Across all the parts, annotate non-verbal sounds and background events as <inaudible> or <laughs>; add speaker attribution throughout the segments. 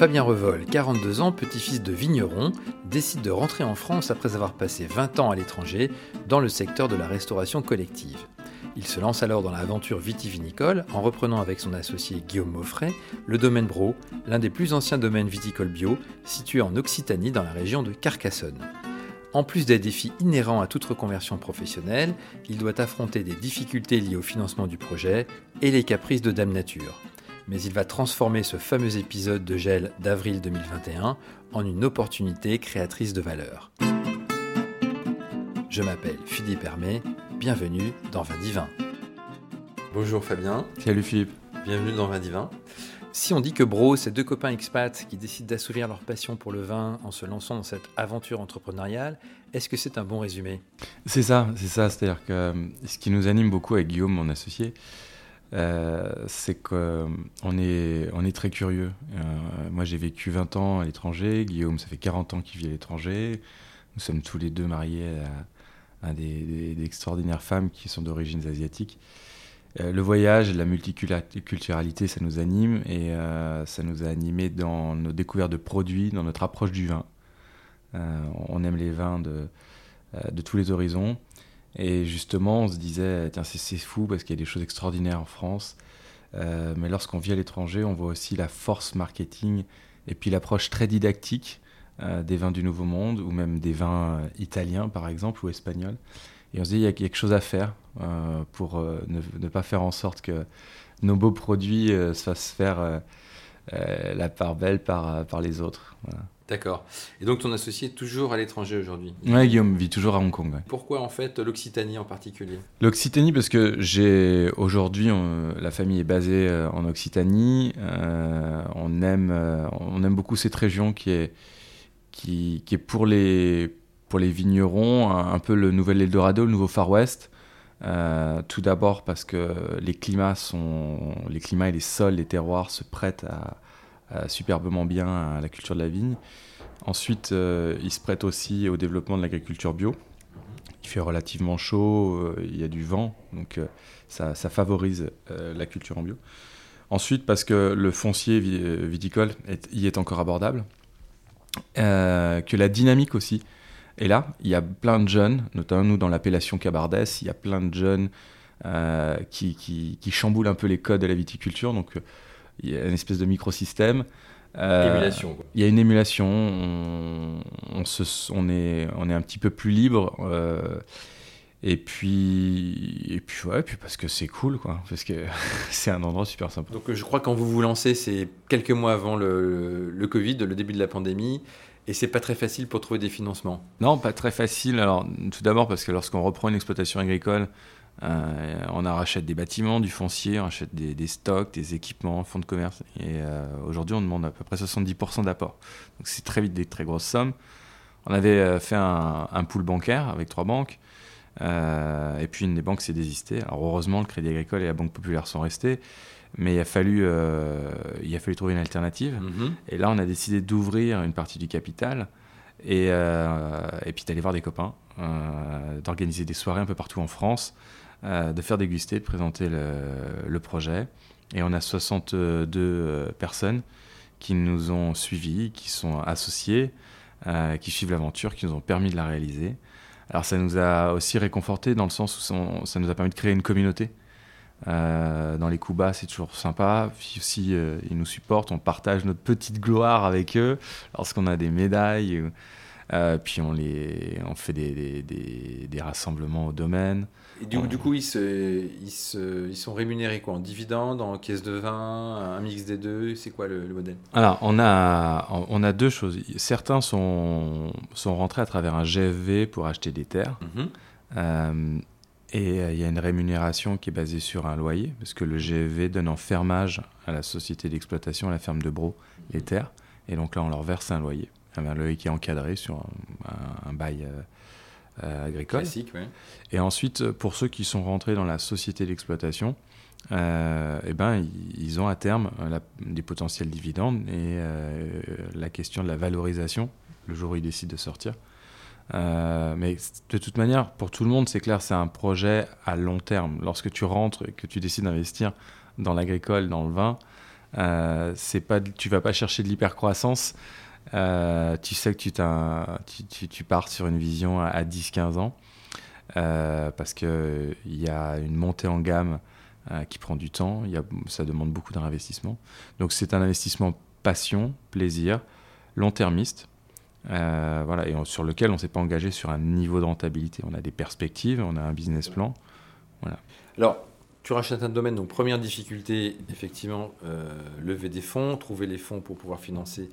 Speaker 1: Fabien Revol, 42 ans, petit-fils de vigneron, décide de rentrer en France après avoir passé 20 ans à l'étranger dans le secteur de la restauration collective. Il se lance alors dans l'aventure vitivinicole en reprenant avec son associé Guillaume Moffret le domaine Bro, l'un des plus anciens domaines viticoles bio situé en Occitanie dans la région de Carcassonne. En plus des défis inhérents à toute reconversion professionnelle, il doit affronter des difficultés liées au financement du projet et les caprices de Dame Nature. Mais il va transformer ce fameux épisode de gel d'avril 2021 en une opportunité créatrice de valeur. Je m'appelle Philippe Hermé, bienvenue dans Vin Divin. Bonjour Fabien.
Speaker 2: Salut Philippe.
Speaker 1: Bienvenue dans Vin Divin. Si on dit que Bro, c'est deux copains expats qui décident d'assouvir leur passion pour le vin en se lançant dans cette aventure entrepreneuriale, est-ce que c'est un bon résumé?
Speaker 2: C'est ça, c'est ça. C'est-à-dire que euh, ce qui nous anime beaucoup avec Guillaume, mon associé, euh, c'est qu'on euh, est, on est très curieux. moi, j'ai vécu 20 ans à l'étranger. Guillaume, ça fait 40 ans qu'il vit à l'étranger. Nous sommes tous les deux mariés à, des, extraordinaires femmes qui sont d'origine asiatique. Euh, le voyage la multiculturalité, ça nous anime et euh, ça nous a animés dans nos découvertes de produits, dans notre approche du vin. Euh, on aime les vins de, de, tous les horizons. Et justement, on se disait, tiens, c'est fou parce qu'il y a des choses extraordinaires en France. mais lorsqu'on vit à l'étranger, on voit aussi la force marketing et puis l'approche très didactique des vins du Nouveau Monde ou même des vins italiens, par exemple, ou espagnols. Et on se dit, il y a quelque chose à faire euh, pour euh, ne, pas faire en sorte que nos beaux produits euh, se fassent faire la part belle par, par les autres.
Speaker 1: D'accord. Et donc ton associé est toujours à l'étranger aujourd'hui
Speaker 2: Oui, Guillaume vit toujours à Hong Kong.
Speaker 1: Pourquoi en fait l'Occitanie en particulier?
Speaker 2: L'Occitanie parce que j'ai aujourd'hui la famille est basée en Occitanie. on aime on aime beaucoup cette région qui est qui, qui est pour les pour les vignerons, un, peu le nouvel Eldorado, le nouveau Far West. Euh, tout d'abord parce que les climats, sont, les climats et les sols, les terroirs se prêtent à, superbement bien à la culture de la vigne. Ensuite, euh, ils se prêtent aussi au développement de l'agriculture bio. Il fait relativement chaud, euh, il y a du vent, donc ça, favorise la culture en bio. Ensuite, parce que le foncier viticole y est encore abordable, que la dynamique aussi et là, il y a plein de jeunes, notamment nous dans l'appellation Cabardès, il y a plein de jeunes euh, qui, qui, chamboulent un peu les codes de la viticulture. Donc euh, il y a une espèce de microsystème.
Speaker 1: Euh.
Speaker 2: Il y a une émulation. On, se, on, est, on est un petit peu plus libre. et puis, et puis, ouais, puis parce que c'est cool, quoi. Parce que <laughs> c'est un endroit super sympa.
Speaker 1: Donc, je crois que quand vous vous lancez, c'est quelques mois avant le, le Covid, le début de la pandémie. Et c'est pas très facile pour trouver des financements
Speaker 2: Non, pas très facile. Alors, tout d'abord parce que lorsqu'on reprend une exploitation agricole, euh, on rachète des bâtiments, du foncier, on rachète des, stocks, des équipements, fonds de commerce. Et euh, aujourd'hui, on demande à peu près 70% d'apport. Donc c'est très vite des très grosses sommes. On avait euh, fait un, un pool bancaire avec trois banques. et puis une des banques s'est désistée. Alors heureusement, le Crédit Agricole et la Banque Populaire sont restés mais il a fallu, il a fallu trouver une alternative. Mhm. Et là, on a décidé d'ouvrir une partie du capital et, et puis d'aller voir des copains, d'organiser des soirées un peu partout en France, de faire déguster, de présenter le, projet. Et on a 62 personnes qui nous ont suivis, qui sont associés, qui suivent l'aventure, qui nous ont permis de la réaliser. Alors ça nous a aussi réconforté dans le sens où ça nous a permis de créer une communauté. Euh, dans les coups bas, c'est toujours sympa. Puis aussi, euh, ils nous supportent, on partage notre petite gloire avec eux lorsqu'on a des médailles. Euh, puis on, les, on fait des, des, rassemblements au domaine.
Speaker 1: Et du, du coup, ils, se, ils, se, ils, sont rémunérés quoi En dividendes, en caisse de vin, un mix des deux C'est quoi le, modèle?
Speaker 2: Alors, on a, on a deux choses. Certains sont, sont rentrés à travers un GFV pour acheter des terres. Mm et euh, il y a une rémunération qui est basée sur un loyer, parce que le GFV donne en fermage à la société d'exploitation, à la ferme de Bro, les terres. Et donc là, on leur verse un loyer. Un loyer qui est encadré sur un, bail euh, euh, agricole.
Speaker 1: Classique.
Speaker 2: Et ensuite, pour ceux qui sont rentrés dans la société d'exploitation, eh ben, ils ont à terme des potentiels dividendes et la question de la valorisation, le jour où ils décident de sortir, euh, mais de toute manière, pour tout le monde, c'est clair, c'est un projet à long terme. Lorsque tu rentres et que tu décides d'investir dans l'agricole, dans le vin, Euh, c'est pas, tu vas pas chercher de l'hypercroissance. Euh, tu sais que tu, tu, pars sur une vision à, 10-15 ans euh, parce qu'il y a une montée en gamme qui prend du temps, y a, ça demande beaucoup d'investissement. Donc c'est un investissement passion, plaisir, long-termiste. voilà, et sur lequel on ne s'est pas engagé sur un niveau de rentabilité. On a des perspectives, on a un business plan. Voilà.
Speaker 1: Alors, tu rachètes un domaine, donc première difficulté, effectivement, euh, lever des fonds, trouver les fonds pour pouvoir financer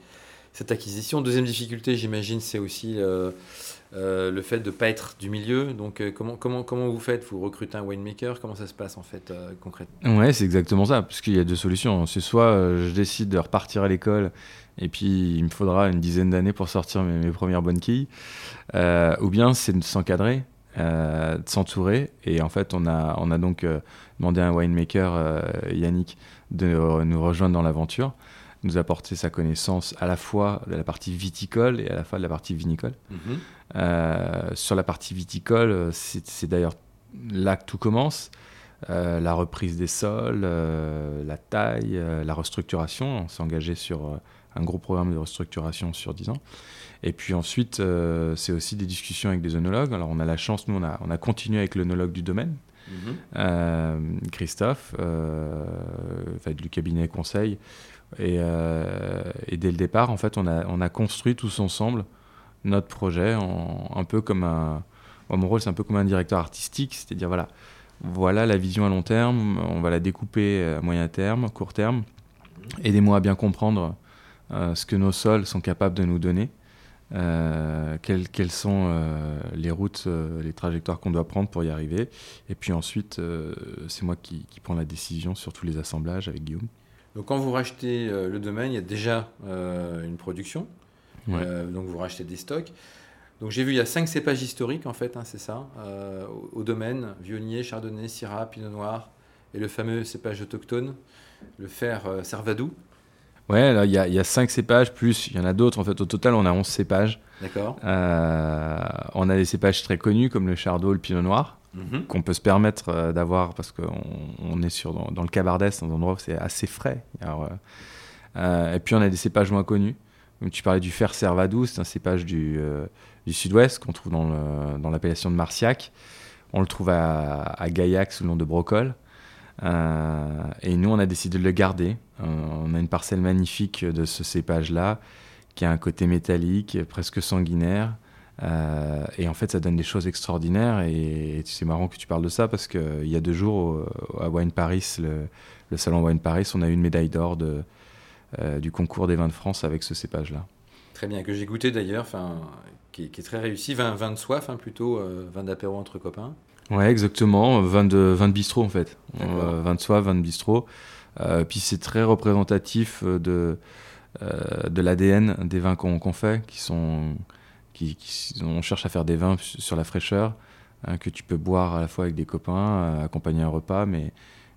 Speaker 1: cette acquisition. Deuxième difficulté, j'imagine, c'est aussi euh, euh, le fait de ne pas être du milieu. Donc comment, comment, comment vous faites? Vous recrutez un winemaker? Comment ça se passe en fait concrètement?
Speaker 2: Ouais, c'est exactement ça, parce qu'il y a deux solutions. C'est soit je décide de repartir à l'école et puis il me faudra une dizaine d'années pour sortir mes, premières bonnes quilles, ou bien c'est de s'encadrer. de s'entourer et en fait on a, on a donc demandé à un winemaker, euh, Yannick, de nous rejoindre dans l'aventure, nous apporter sa connaissance à la fois de la partie viticole et à la fois de la partie vinicole. Mhm. Euh, sur la partie viticole, c'est d'ailleurs là que tout commence. Euh, la reprise des sols, la taille, la restructuration. On s'est engagé sur un gros programme de restructuration sur 10 ans. Et puis ensuite, c'est aussi des discussions avec des œnologues. Alors on a la chance, nous, on a, on a continué avec l'œnologue du domaine, Mhm. Euh, Christophe, euh, du cabinet conseil. Euh, et, dès le départ, en fait, on a, on a construit tous ensemble notre projet, un peu comme un. mon rôle, c'est un peu comme un directeur artistique, c'est-à-dire voilà, voilà la vision à long terme, on va la découper à moyen terme, court terme. Aidez-moi à bien comprendre ce que nos sols sont capables de nous donner. Euh, quelles, sont euh, les routes, euh, les trajectoires qu'on doit prendre pour y arriver. Et puis ensuite, c'est moi qui, prends la décision sur tous les assemblages avec Guillaume.
Speaker 1: Donc quand vous rachetez le domaine, il y a déjà une production. donc vous rachetez des stocks. Donc j'ai vu, il y a cinq cépages historiques en fait, hein, c'est ça, au, domaine, Viognier, Chardonnay, Syrah, Pinot Noir, et le fameux cépage autochtone, le fer Servadou.
Speaker 2: Ouais, il y, a, y a 5 cépages, plus il y en a d'autres. En fait, au total, on a 11 cépages.
Speaker 1: D'accord.
Speaker 2: Euh, on a des cépages très connus comme le Chardot, le Pinot Noir, mhm. qu'on peut se permettre euh, d'avoir parce qu'on on est sur, dans, le Cabardès, dans un endroit où c'est assez frais. Euh, et puis, on a des cépages moins connus. Tu parlais du Fer Servadou, c'est un cépage du, sud-ouest qu'on trouve dans l'appellation de Marciac. On le trouve à, Gaillac sous le nom de Brocol. Euh, et nous, on a décidé de le garder. Euh, on a une parcelle magnifique de ce cépage-là, qui a un côté métallique, presque sanguinaire. Euh, et en fait, ça donne des choses extraordinaires. Et, c'est marrant que tu parles de ça parce qu'il y a deux jours, à Wine Paris, le, salon Wine Paris, on a eu une médaille d'or du concours des vins de France avec ce cépage-là.
Speaker 1: Très bien, que j'ai goûté d'ailleurs, qui, qui, est très réussi. Vin, vin de soif, hein, plutôt, vin d'apéro entre copains.
Speaker 2: Ouais, exactement. Vin de, vin de bistrot, en fait. Euh, vin de soie, vin de bistrot. Euh, puis c'est très représentatif de, euh, de l'ADN des vins qu'on fait, qui sont. On cherche à faire des vins sur la fraîcheur, hein, que tu peux boire à la fois avec des copains, accompagner un repas, mais,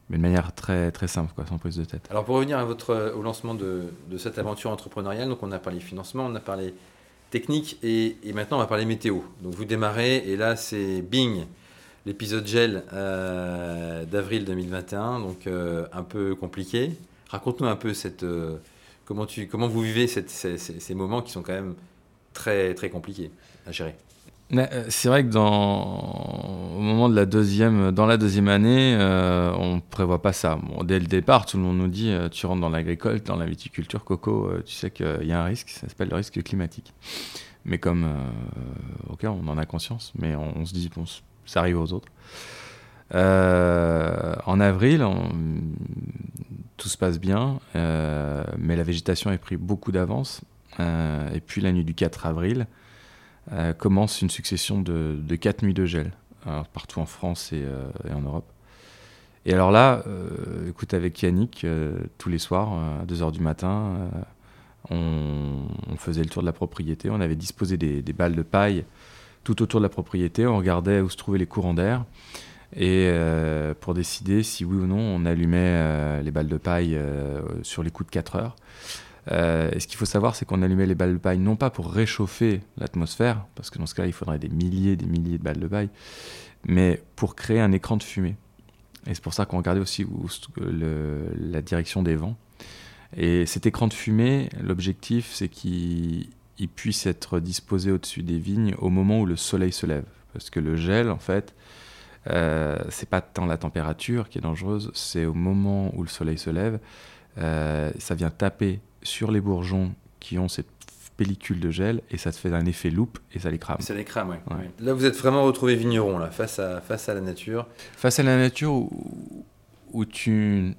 Speaker 2: mais de manière très, très simple, sans prise de tête.
Speaker 1: Alors pour revenir à votre, au lancement de, cette aventure entrepreneuriale, donc on a parlé financement, on a parlé technique, et, maintenant on va parler météo. Donc vous démarrez, et là c'est bing l'épisode gel euh, d'avril 2021, donc euh, un peu compliqué. Raconte-nous un peu cette, euh, comment, tu, comment vous vivez ces, moments qui sont quand même très, très compliqués à gérer.
Speaker 2: C'est vrai que dans, au moment de la deuxième, dans la deuxième année, on ne prévoit pas ça. dès le départ, tout le monde nous dit tu rentres dans l'agricole, dans la viticulture, coco, tu sais qu'il y a un risque, ça s'appelle le risque climatique. Mais comme, ok, on en a conscience, mais on, on se dit, bon, ça arrive aux autres. Euh, en avril, tout se passe bien, euh, mais la végétation a pris beaucoup d'avance. Euh, et puis la nuit du 4 avril commence une succession de, de 4 nuits de gel, partout en France et, en Europe. Et alors là, écoute, avec Yannick, tous les soirs, à 2h du matin, on, faisait le tour de la propriété, on avait disposé des, balles de paille tout autour de la propriété. On regardait où se trouvaient les courants d'air et euh, pour décider si oui ou non on allumait euh, les balles de paille euh, sur les coups de 4 heures. Et ce qu'il faut savoir, c'est qu'on allumait les balles de paille non pas pour réchauffer l'atmosphère, parce que dans ce cas, il faudrait des milliers, des milliers de balles de paille, mais pour créer un écran de fumée. Et c'est pour ça qu'on regardait aussi la direction des vents. Et cet écran de fumée, l'objectif, c'est qu'il puisse être disposé au-dessus des vignes au moment où le soleil se lève. Parce que le gel, en fait, euh, c'est pas tant la température qui est dangereuse, c'est au moment où le soleil se lève, euh, ça vient taper sur les bourgeons qui ont cette pellicule de gel et ça te fait un effet loupe et ça les crame.
Speaker 1: Ça les crame, ouais. Là, vous êtes vraiment retrouvé vigneron, là, face à, face à la nature.
Speaker 2: Face à la nature où, où tu,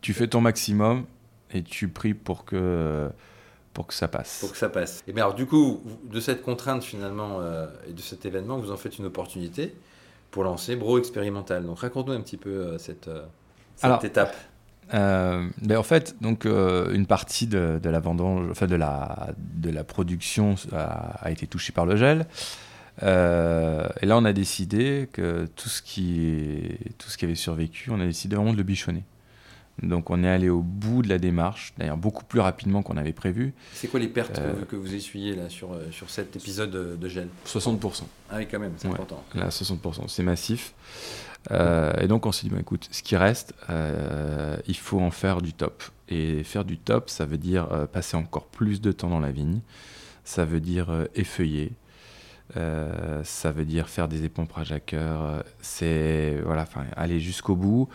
Speaker 2: tu fais ton maximum et tu pries pour que pour que ça passe.
Speaker 1: Pour que ça passe. Et bien alors du coup, de cette contrainte finalement euh, et de cet événement, vous en faites une opportunité pour lancer Bro Expérimental. Donc raconte-nous un petit peu euh, cette, euh, cette étape.
Speaker 2: Ben en fait, donc une partie de, de, la vendange, enfin de la de la production a, a été touchée par le gel. et là, on a décidé que tout ce qui tout ce qui avait survécu, on a décidé vraiment de le bichonner. Donc on est allé au bout de la démarche, d'ailleurs beaucoup plus rapidement qu'on avait prévu.
Speaker 1: C'est quoi les pertes euh, que vous essuyez là sur, euh, sur cet épisode de gel?
Speaker 2: 60%.
Speaker 1: Ah oui quand même, c'est important.
Speaker 2: Là 60%, c'est massif. Euh, et donc on s'est dit, bah, écoute, ce qui reste, il faut en faire du top. Et faire du top, ça veut dire passer encore plus de temps dans la vigne, ça veut dire effeuiller, ça veut dire faire des épompes à cœur, c'est voilà, aller jusqu'au bout.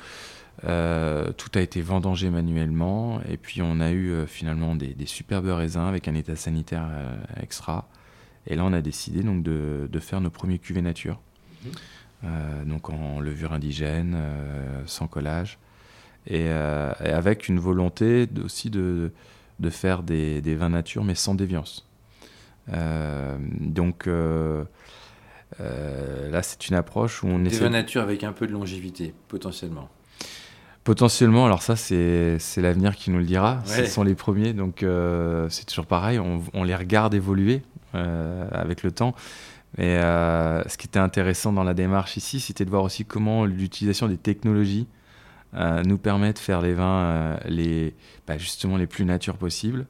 Speaker 2: Euh, tout a été vendangé manuellement et puis on a eu euh, finalement des, superbes raisins avec un état sanitaire euh, extra. Et là, on a décidé donc de, faire nos premiers cuvées nature, mhm. Donc en levure indigène, sans collage, et, avec une volonté aussi de, de faire des, vins nature mais sans déviance. donc là, c'est une approche où on
Speaker 1: essaie. Des vins nature avec un peu de longévité, potentiellement.
Speaker 2: Potentiellement, alors ça, c'est l'avenir qui nous le dira. Ce sont les premiers, donc euh, c'est toujours pareil. On, les regarde évoluer euh, avec le temps. Mais euh, ce qui était intéressant dans la démarche ici, c'était de voir aussi comment l'utilisation des technologies nous permet de faire les vins les, bah, justement les plus natures possibles,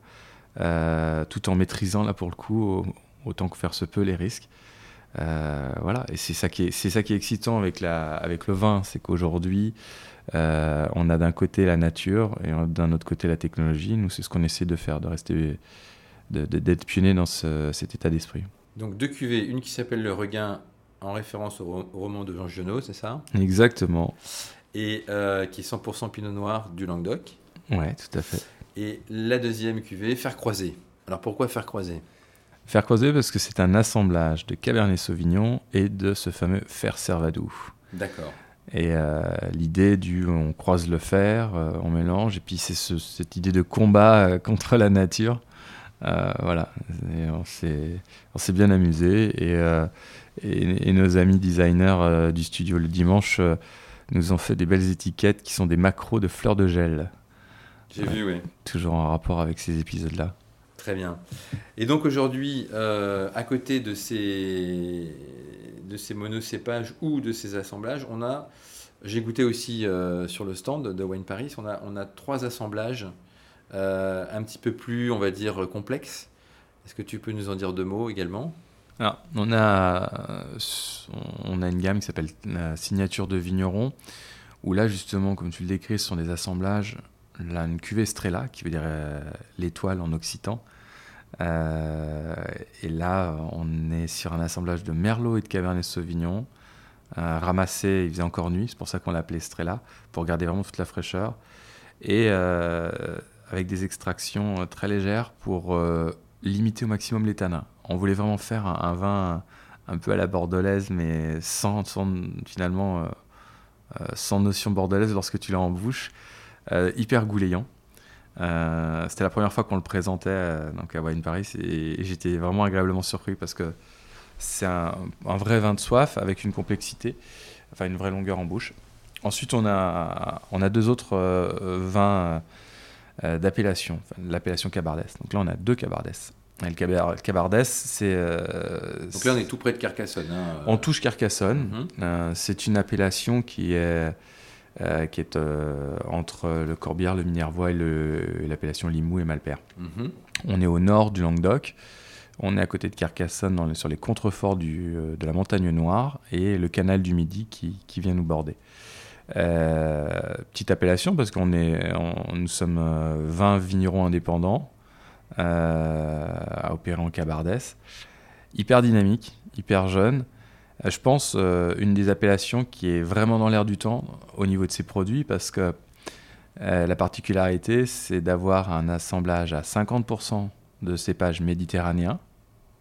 Speaker 2: tout en maîtrisant là pour le coup, autant que faire se peut, les risques. voilà, et c'est ça qui est, c'est ça qui est excitant avec la, avec le vin, c'est qu'aujourd'hui, euh, on a d'un côté la nature et d'un autre côté la technologie. Nous, c'est ce qu'on essaie de faire, de rester, d'être pionnier dans cet état d'esprit.
Speaker 1: Donc deux cuvées, une qui s'appelle Le Regain, en référence au, roman de Jean Genot, c'est ça?
Speaker 2: Exactement.
Speaker 1: Et euh, qui est 100% Pinot Noir du Languedoc.
Speaker 2: Ouais, tout à fait.
Speaker 1: Et la deuxième cuvée, Faire Croiser. Alors pourquoi Faire Croiser?
Speaker 2: Faire Croiser parce que c'est un assemblage de Cabernet Sauvignon et de ce fameux Fer Servadou.
Speaker 1: D'accord.
Speaker 2: Et euh, l'idée du on croise le fer, euh, on mélange, et puis c'est cette idée de combat euh, contre la nature. Voilà, on s'est bien amusé. Et, et, nos amis designers du studio le dimanche nous ont fait des belles étiquettes qui sont des macros de fleurs de gel.
Speaker 1: J'ai vu, oui.
Speaker 2: Toujours en rapport avec ces épisodes-là.
Speaker 1: Très bien. Et donc aujourd'hui, à côté de ces de ces monocépages ou de ces assemblages, on a, j'ai goûté aussi euh, sur le stand de Wine Paris, on a, on a trois assemblages euh, un petit peu plus, on va dire, complexes. Est-ce que tu peux nous en dire deux mots également?
Speaker 2: Alors, on a, on a une gamme qui s'appelle la signature de vigneron, où là, justement, comme tu le décris, ce sont des assemblages. Là, une cuvée Strella, qui veut dire euh, l'étoile en occitan, euh, et là, on est sur un assemblage de Merlot et de Cabernet Sauvignon. Euh, ramassé, il faisait encore nuit, c'est pour ça qu'on l'appelait Strella, pour garder vraiment toute la fraîcheur. Et euh, avec des extractions très légères pour limiter au maximum les tanins. On voulait vraiment faire un, vin un peu à la bordelaise, mais sans, finalement sans notion bordelaise lorsque tu l'as en bouche, hyper gouléant. Euh, c'était la première fois qu'on le présentait euh, donc à Wine Paris et, j'étais vraiment agréablement surpris parce que c'est un, vrai vin de soif avec une complexité, enfin une vraie longueur en bouche. Ensuite, on a, on a deux autres euh, d'appellation, l'appellation Cabardès. Donc là, on a deux Cabardès. le Cabardès, c'est.
Speaker 1: donc là, on est tout près de Carcassonne. Hein,
Speaker 2: on touche Carcassonne. Mhm. c'est une appellation qui est euh, qui est euh, entre le Corbière, le Minervois et l'appellation Limoux et Malpère. Mhm. On est au nord du Languedoc. On est à côté de Carcassonne, sur les contreforts du, euh, de la Montagne Noire et le canal du Midi qui, qui vient nous border. Petite appellation parce qu'on est, nous sommes 20 vignerons indépendants à opérer en Cabardès. Hyper dynamique, hyper jeune. je pense une des appellations qui est vraiment dans l'air du temps au niveau de ses produits parce que la particularité, c'est d'avoir un assemblage à 50% de cépages méditerranéens,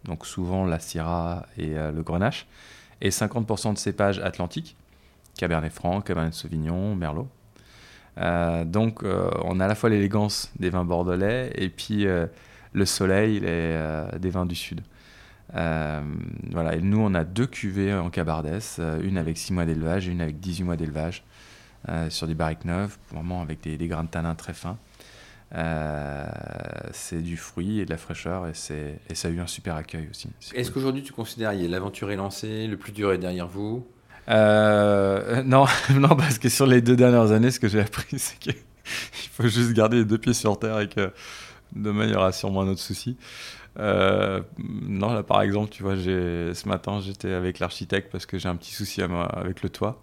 Speaker 2: donc souvent la Syrah et euh, le Grenache, et 50% de cépages atlantiques, Cabernet Franc, Cabernet Sauvignon, Merlot. Euh, donc euh, on a à la fois l'élégance des vins bordelais et puis le soleil des vins du sud. voilà, et nous on a deux cuvées en Cabardès, une avec 6 mois d'élevage et une avec 18 mois d'élevage, sur des barriques neuves, vraiment avec des, des grains de tanin très fins. Euh, c'est du fruit et de la fraîcheur et, et ça a eu un super accueil aussi.
Speaker 1: Est-ce qu'aujourd'hui tu considères que l'aventure est lancée, le plus dur est derrière vous?
Speaker 2: Euh, non, <laughs> non, parce que sur les deux dernières années, ce que j'ai appris, c'est qu'il <laughs> faut juste garder les deux pieds sur terre et que de manière à sûrement un autre souci. Euh, non, là par exemple, tu vois, ce matin j'étais avec l'architecte parce que j'ai un petit souci avec le toit.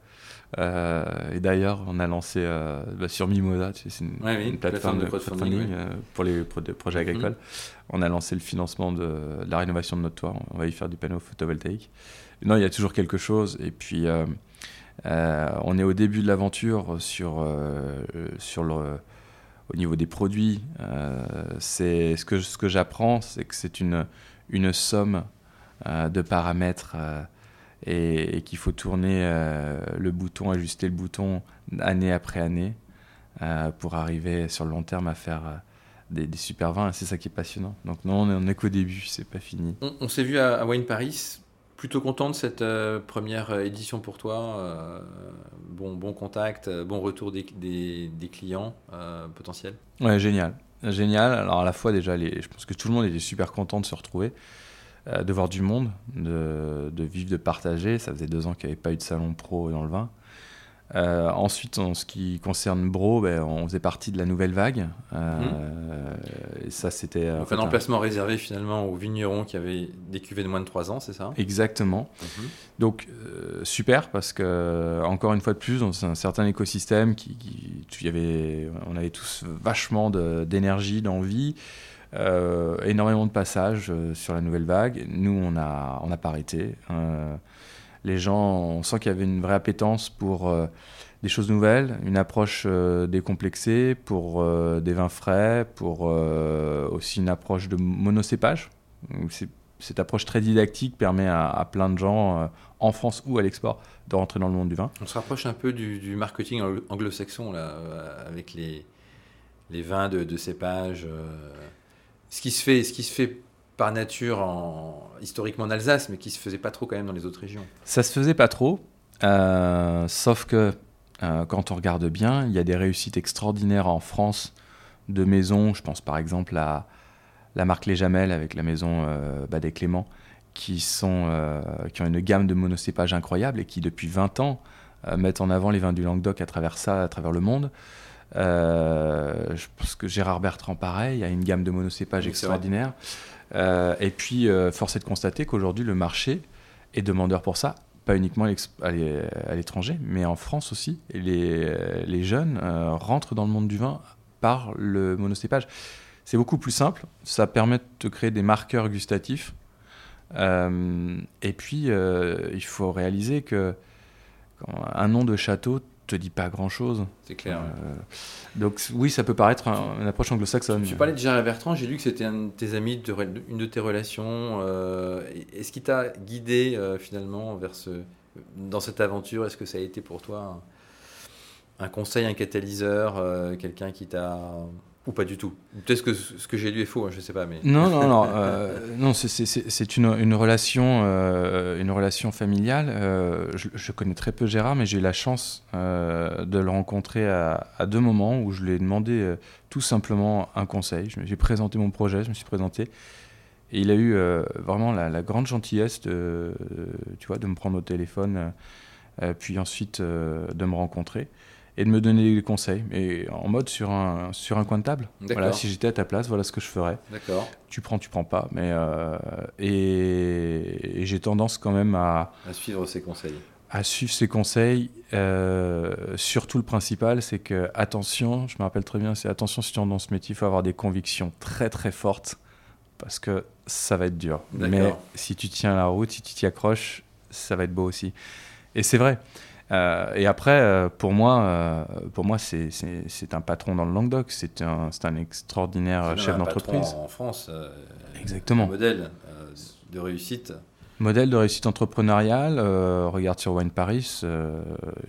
Speaker 2: Euh, et d'ailleurs, on a lancé euh, bah, sur Mimosa, c'est une, plateforme, de crowdfunding euh, pour les projets mhm. agricoles. On a lancé le financement de, la rénovation de notre toit. On va y faire du panneau photovoltaïque. Non, il y a toujours quelque chose. Et puis, on est au début de l'aventure sur, sur le, au niveau des produits. c'est ce que, ce que j'apprends, c'est que c'est une, une somme de paramètres et, qu'il faut tourner euh, le bouton, ajuster le bouton année après année euh, pour arriver sur le long terme à faire euh, des, super vins. C'est ça qui est passionnant. Donc non, on est, qu'au début, c'est pas fini.
Speaker 1: On, s'est vu à, Wine Paris. Plutôt content de cette première édition pour toi. bon, bon contact, bon retour des, des, clients potentiels.
Speaker 2: Ouais, génial. Génial. Alors à la fois déjà, les, je pense que tout le monde était super content de se retrouver. Euh, de voir du monde, de, vivre, de partager. Ça faisait deux ans qu'il n'y avait pas eu de salon pro dans le vin. Euh, ensuite, en ce qui concerne Bro, ben, on faisait partie de la nouvelle vague. Euh,
Speaker 1: mmh. Et ça, c'était. un emplacement réservé finalement aux vignerons qui avaient des cuvées de moins de 3 ans, c'est ça?
Speaker 2: Exactement. Mmh. Donc, super, parce que, encore une fois de plus, dans un certain écosystème, qui, qui y avait, on avait tous vachement d'énergie, d'envie. Euh, énormément de passages euh, sur la nouvelle vague. Nous, on n'a on a pas arrêté. Euh, les gens, on sent qu'il y avait une vraie appétence pour des choses nouvelles, une approche décomplexée pour des vins frais, pour aussi une approche de monocépage. Cette approche très didactique permet à, plein de gens, en France ou à l'export, de rentrer dans le monde du vin.
Speaker 1: On se rapproche un peu du, marketing anglo-saxon, là, avec les, les vins de, de cépage ce qui se fait, ce qui se fait par nature en, historiquement en Alsace, mais qui se faisait pas trop quand même dans les autres régions.
Speaker 2: Ça se faisait pas trop, euh, sauf que euh, quand on regarde bien, il y a des réussites extraordinaires en France de maisons. Je pense par exemple à la marque Les Jamelles avec la maison euh, Badet Clément, qui, sont, qui ont une gamme de monocépages incroyable et qui depuis 20 ans mettent en avant les vins du Languedoc à travers ça, à travers le monde. Euh, je pense que Gérard Bertrand, pareil, a une gamme de monocépages extraordinaire. Euh, et puis, euh, force est de constater qu'aujourd'hui, le marché est demandeur pour ça, pas uniquement à l'étranger, mais en France aussi. Et les, les jeunes rentrent dans le monde du vin par le monocépage. C'est beaucoup plus simple, ça permet de créer des marqueurs gustatifs. et puis, il faut réaliser que un nom de château te dit pas grand chose.
Speaker 1: C'est clair.
Speaker 2: Euh, donc oui, ça peut paraître une approche anglo-saxonne.
Speaker 1: Tu parlais de Gérard Bertrand, j'ai lu que c'était un de tes amis, de, une de tes relations. Euh, est-ce qui t'a guidé euh, finalement vers ce, dans cette aventure? Est-ce que ça a été pour toi un conseil, un catalyseur, quelqu'un qui t'a ou pas du tout Peut-être que ce que j'ai lu est faux, hein, je ne sais pas. Mais...
Speaker 2: Non, non, non. Euh, <laughs> non c'est une, une, relation, euh, une relation familiale. Euh, je, connais très peu Gérard, mais j'ai eu la chance de le rencontrer à, deux moments où je lui ai demandé tout simplement un conseil. J'ai présenté mon projet, je me suis présenté. Et il a eu vraiment la, grande gentillesse de, tu vois, de me prendre au téléphone, puis ensuite de me rencontrer et de me donner des conseils, mais en mode sur un, sur un coin de table. Voilà, si j'étais à ta place, voilà ce que je ferais.
Speaker 1: D'accord.
Speaker 2: Tu prends, tu prends pas. Mais, euh, et, j'ai tendance quand même à...
Speaker 1: À suivre ses conseils.
Speaker 2: à suivre ses conseils. Euh, surtout le principal, c'est que attention, je me rappelle très bien, c'est attention si tu entres dans ce métier, il faut avoir des convictions très très fortes parce que ça va être dur. Mais si tu tiens la route, si tu t'y accroches, ça va être beau aussi. Et c'est vrai. Euh, et après, euh, pour moi, pour moi, c'est un patron dans le Languedoc. C'est un, un extraordinaire chef d'entreprise.
Speaker 1: En France,
Speaker 2: exactement. Un
Speaker 1: modèle de réussite.
Speaker 2: Modèle de réussite entrepreneuriale, euh, regarde sur Wine Paris, euh,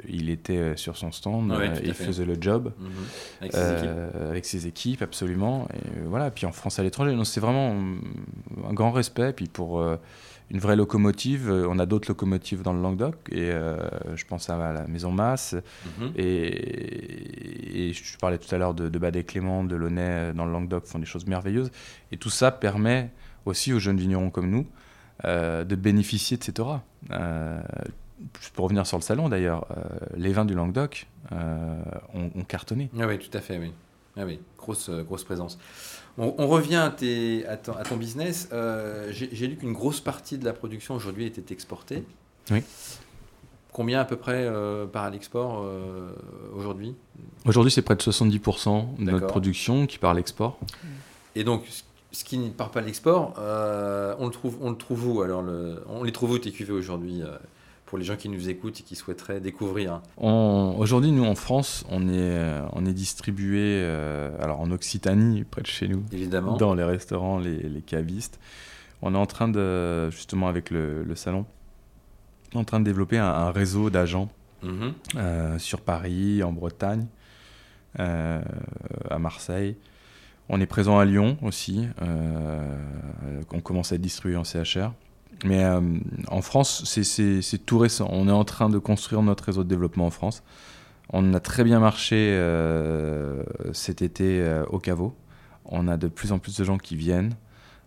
Speaker 2: il était sur son stand, euh, il faisait le job
Speaker 1: mhm.
Speaker 2: avec, ses équipes, absolument. Et voilà, puis en France à l'étranger, c'est vraiment un grand respect. Puis pour une vraie locomotive, on a d'autres locomotives dans le Languedoc, et je pense à la Maison Masse, mhm. et, je parlais tout à l'heure de, de Badet Clément, de Launay dans le Languedoc, font des choses merveilleuses. Et tout ça permet aussi aux jeunes vignerons comme nous euh, de bénéficier de cette aura. Euh, pour revenir sur le salon d'ailleurs, euh, les vins du Languedoc ont, cartonné.
Speaker 1: Ah oui, tout à fait, oui. Ah oui, grosse, grosse présence. On, revient à, tes, à, ton, business. J'ai lu qu'une grosse partie de la production aujourd'hui était exportée.
Speaker 2: Oui.
Speaker 1: Combien à peu près par l'export aujourd'hui?
Speaker 2: Aujourd'hui, c'est près de 70% de notre production qui part à l'export.
Speaker 1: Et donc, ce qui ne part pas de l'export, euh, on, le trouve, on le trouve où alors le, On les trouve où tes cuvées aujourd'hui euh, pour les gens qui nous écoutent et qui souhaiteraient découvrir
Speaker 2: Aujourd'hui, nous en France, on est, euh, on est distribué alors en Occitanie, près de chez nous,
Speaker 1: évidemment,
Speaker 2: dans les restaurants, les, les cavistes. On est en train de, justement avec le, salon, en train de développer un, réseau d'agents mhm. sur Paris, en Bretagne, à Marseille. On est présent à Lyon aussi, euh, qu'on commence à être distribué en CHR. Mais euh, en France, c'est tout récent. On est en train de construire notre réseau de développement en France. On a très bien marché euh, cet été au caveau. On a de plus en plus de gens qui viennent.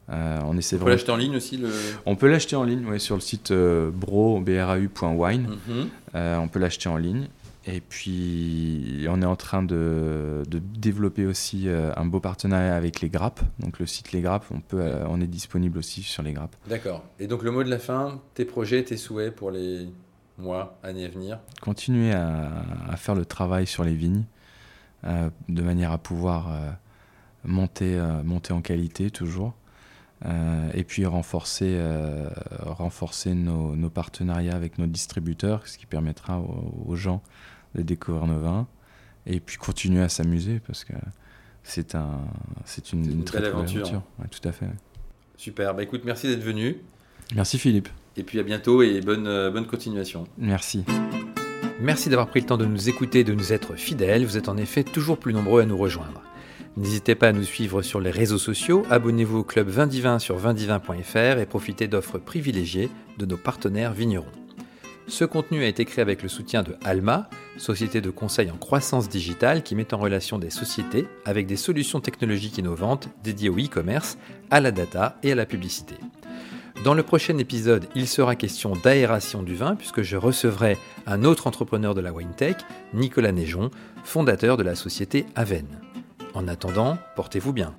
Speaker 1: on essaie on peut l'acheter en ligne aussi le...
Speaker 2: On peut l'acheter en ligne, oui, sur le site bro.wine. Mhm. on peut l'acheter en ligne. Et puis, on est en train de, développer aussi euh, un beau partenariat avec les grappes. Donc, le site Les Grappes, on, peut, euh, on est disponible aussi sur les grappes.
Speaker 1: D'accord. Et donc, le mot de la fin, tes projets, tes souhaits pour les mois, années à venir?
Speaker 2: Continuer à, faire le travail sur les vignes euh, de manière à pouvoir monter, monter en qualité toujours. et puis renforcer, renforcer nos, nos, partenariats avec nos distributeurs, ce qui permettra aux gens de découvrir nos vins et puis continuer à s'amuser parce que c'est un, c'est une, très, belle aventure. tout à fait.
Speaker 1: Super. Bah écoute, merci d'être venu.
Speaker 2: Merci Philippe.
Speaker 1: Et puis à bientôt et bonne, euh, bonne continuation.
Speaker 2: Merci.
Speaker 1: Merci d'avoir pris le temps de nous écouter et de nous être fidèles. Vous êtes en effet toujours plus nombreux à nous rejoindre. N'hésitez pas à nous suivre sur les réseaux sociaux, abonnez-vous au club Vindivin sur vindivin.fr et profitez d'offres privilégiées de nos partenaires vignerons. Ce contenu a été créé avec le soutien de Alma, société de conseil en croissance digitale qui met en relation des sociétés avec des solutions technologiques innovantes dédiées au e-commerce, à la data et à la publicité. Dans le prochain épisode, il sera question d'aération du vin puisque je recevrai un autre entrepreneur de la WineTech, Nicolas Néjon, fondateur de la société Aven. En attendant, portez-vous bien.